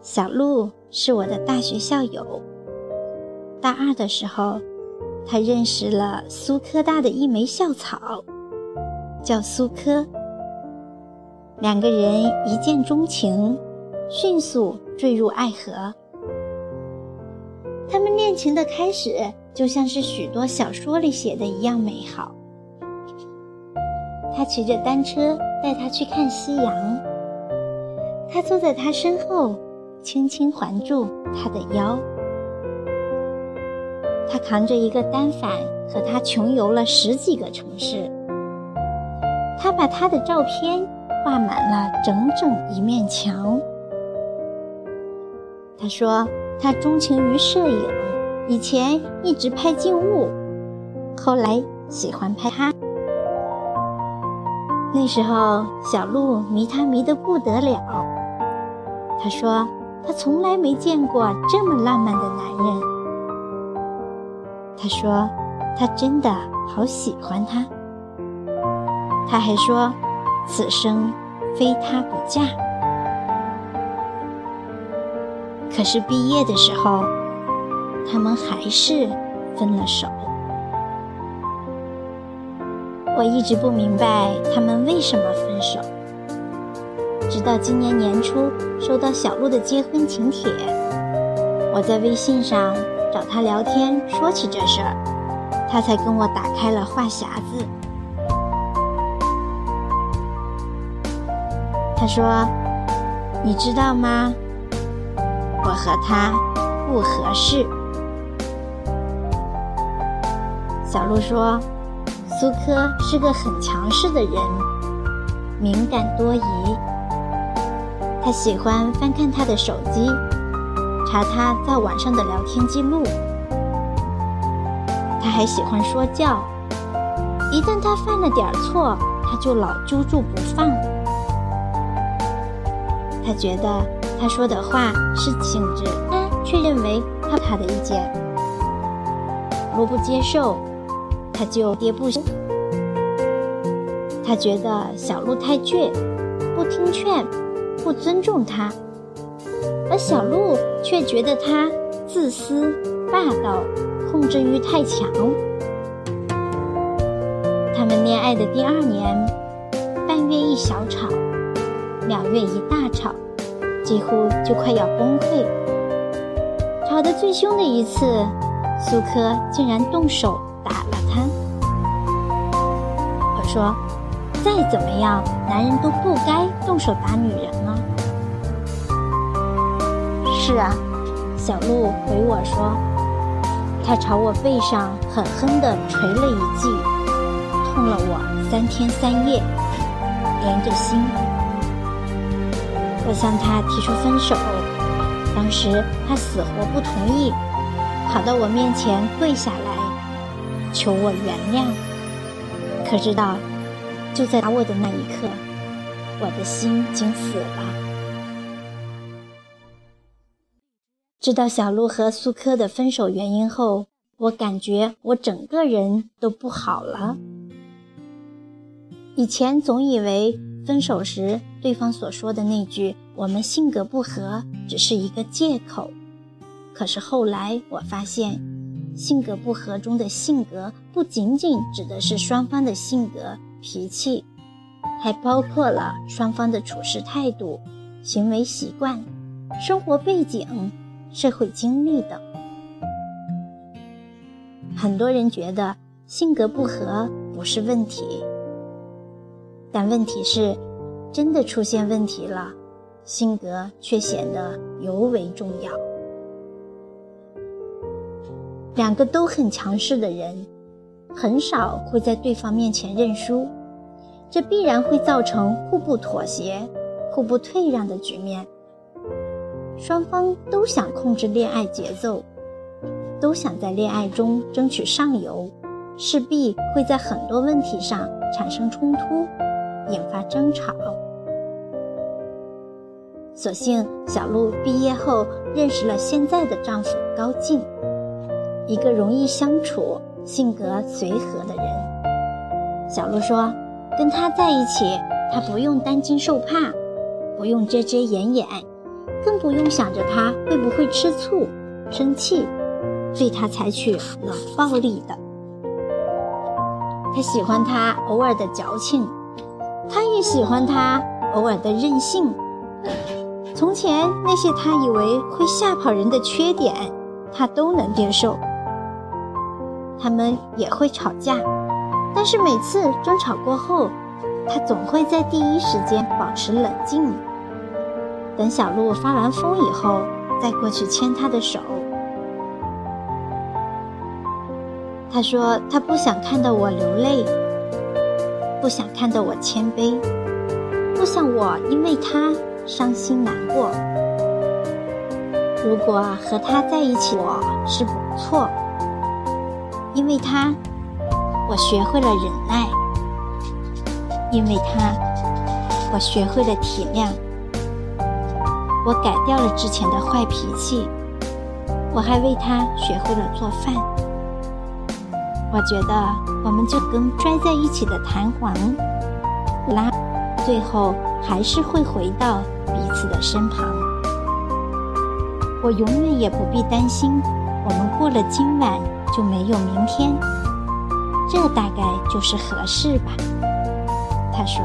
小鹿是我的大学校友。大二的时候，他认识了苏科大的一枚校草，叫苏科。两个人一见钟情，迅速坠入爱河。他们恋情的开始，就像是许多小说里写的一样美好。他骑着单车带她去看夕阳，他坐在她身后，轻轻环住她的腰。他扛着一个单反，和她穷游了十几个城市。他把她的照片画满了整整一面墙。他说。他钟情于摄影，以前一直拍静物，后来喜欢拍他。那时候，小鹿迷他迷得不得了。他说他从来没见过这么浪漫的男人。他说他真的好喜欢他。他还说此生非他不嫁。可是毕业的时候，他们还是分了手。我一直不明白他们为什么分手，直到今年年初收到小鹿的结婚请帖，我在微信上找他聊天，说起这事儿，他才跟我打开了话匣子。他说：“你知道吗？”我和他不合适。小鹿说：“苏科是个很强势的人，敏感多疑。他喜欢翻看他的手机，查他在网上的聊天记录。他还喜欢说教，一旦他犯了点错，他就老揪住不放。他觉得。”他说的话是性质，他却认为他他的意见，若不接受，他就跌不休。他觉得小鹿太倔，不听劝，不尊重他，而小鹿却觉得他自私、霸道，控制欲太强。他们恋爱的第二年，半月一小吵，两月一大吵。几乎就快要崩溃。吵得最凶的一次，苏科竟然动手打了他。我说：“再怎么样，男人都不该动手打女人。”是啊，小鹿回我说，他朝我背上狠狠地捶了一记，痛了我三天三夜，连着心。我向他提出分手，当时他死活不同意，跑到我面前跪下来，求我原谅。可知道，就在打我的那一刻，我的心竟死了。知道小鹿和苏科的分手原因后，我感觉我整个人都不好了。以前总以为。分手时，对方所说的那句“我们性格不合”只是一个借口。可是后来我发现，性格不合中的“性格”不仅仅指的是双方的性格、脾气，还包括了双方的处事态度、行为习惯、生活背景、社会经历等。很多人觉得性格不合不是问题。但问题是，真的出现问题了，性格却显得尤为重要。两个都很强势的人，很少会在对方面前认输，这必然会造成互不妥协、互不退让的局面。双方都想控制恋爱节奏，都想在恋爱中争取上游，势必会在很多问题上产生冲突。引发争吵。所幸小鹿毕业后认识了现在的丈夫高进，一个容易相处、性格随和的人。小鹿说：“跟他在一起，他不用担惊受怕，不用遮遮掩掩，更不用想着他会不会吃醋、生气，对他采取冷暴力的。他喜欢他偶尔的矫情，他也喜欢他偶尔的任性。从前那些他以为会吓跑人的缺点，他都能接受。他们也会吵架，但是每次争吵过后，他总会在第一时间保持冷静。等小鹿发完疯以后，再过去牵他的手。他说：“他不想看到我流泪，不想看到我谦卑，不想我因为他伤心难过。如果和他在一起，我是不错，因为他，我学会了忍耐；因为他，我学会了体谅。我改掉了之前的坏脾气，我还为他学会了做饭。”我觉得我们就跟拽在一起的弹簧，拉，最后还是会回到彼此的身旁。我永远也不必担心，我们过了今晚就没有明天。这大概就是合适吧。他说：“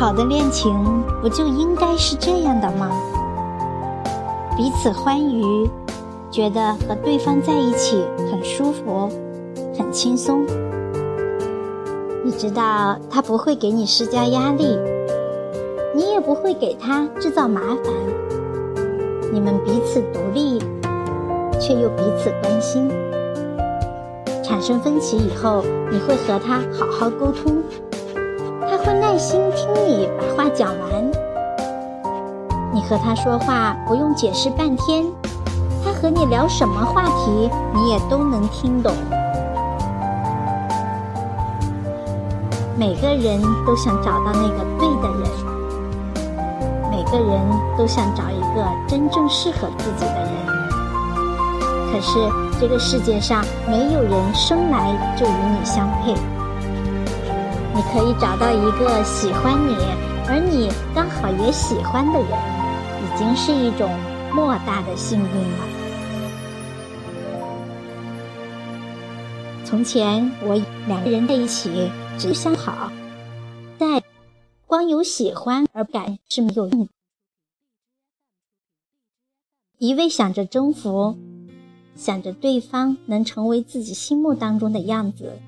好的恋情不就应该是这样的吗？彼此欢愉。”觉得和对方在一起很舒服，很轻松。你知道他不会给你施加压力，你也不会给他制造麻烦。你们彼此独立，却又彼此关心。产生分歧以后，你会和他好好沟通，他会耐心听你把话讲完。你和他说话不用解释半天。他和你聊什么话题，你也都能听懂。每个人都想找到那个对的人，每个人都想找一个真正适合自己的人。可是这个世界上没有人生来就与你相配。你可以找到一个喜欢你，而你刚好也喜欢的人，已经是一种。莫大的幸运了。从前我两个人在一起只相好，但光有喜欢而不敢是没有用。一味想着征服，想着对方能成为自己心目当中的样子，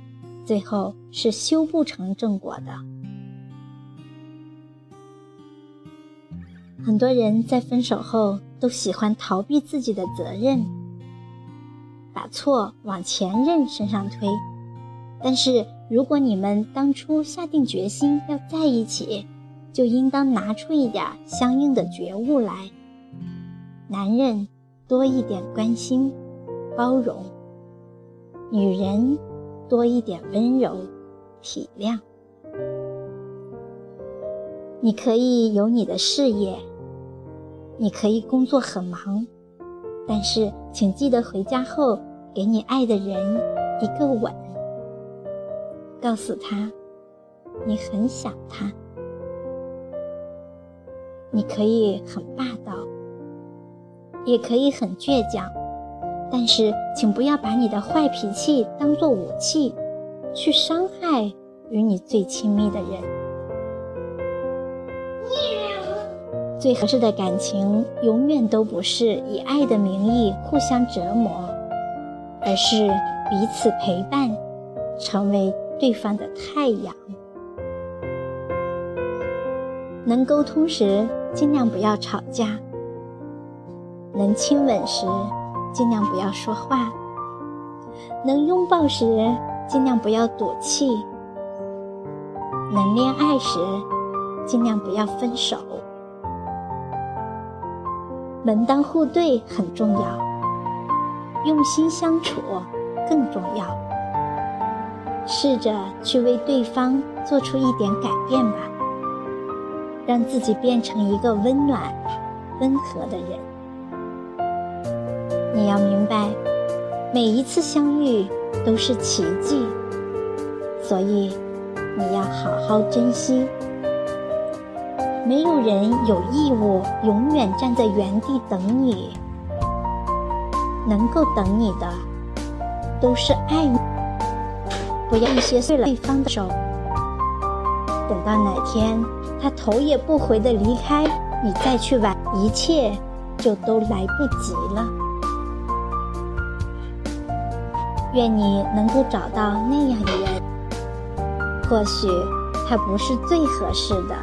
最后是修不成正果的。很多人在分手后都喜欢逃避自己的责任，把错往前任身上推。但是，如果你们当初下定决心要在一起，就应当拿出一点相应的觉悟来。男人多一点关心、包容；女人多一点温柔、体谅。你可以有你的事业。你可以工作很忙，但是请记得回家后给你爱的人一个吻，告诉他你很想他。你可以很霸道，也可以很倔强，但是请不要把你的坏脾气当做武器，去伤害与你最亲密的人。最合适的感情，永远都不是以爱的名义互相折磨，而是彼此陪伴，成为对方的太阳。能沟通时，尽量不要吵架；能亲吻时，尽量不要说话；能拥抱时，尽量不要赌气；能恋爱时，尽量不要分手。门当户对很重要，用心相处更重要。试着去为对方做出一点改变吧，让自己变成一个温暖、温和的人。你要明白，每一次相遇都是奇迹，所以你要好好珍惜。没有人有义务永远站在原地等你。能够等你的，都是爱你。不要一些碎了对方的手，等到哪天他头也不回的离开，你再去挽，一切就都来不及了。愿你能够找到那样的人，或许他不是最合适的，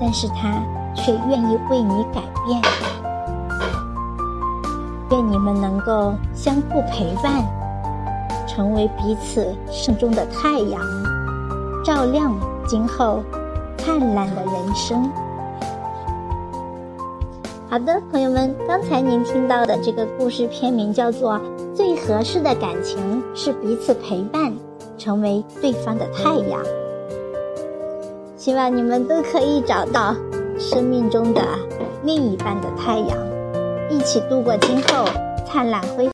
但是他却愿意为你改变。愿你们能够相互陪伴，成为彼此生中的太阳，照亮今后灿烂的人生。好的，朋友们，刚才您听到的这个故事片名叫做《最合适的感情是彼此陪伴，成为对方的太阳》。希望你们都可以找到生命中的另一半的太阳。一起度过今后灿烂辉。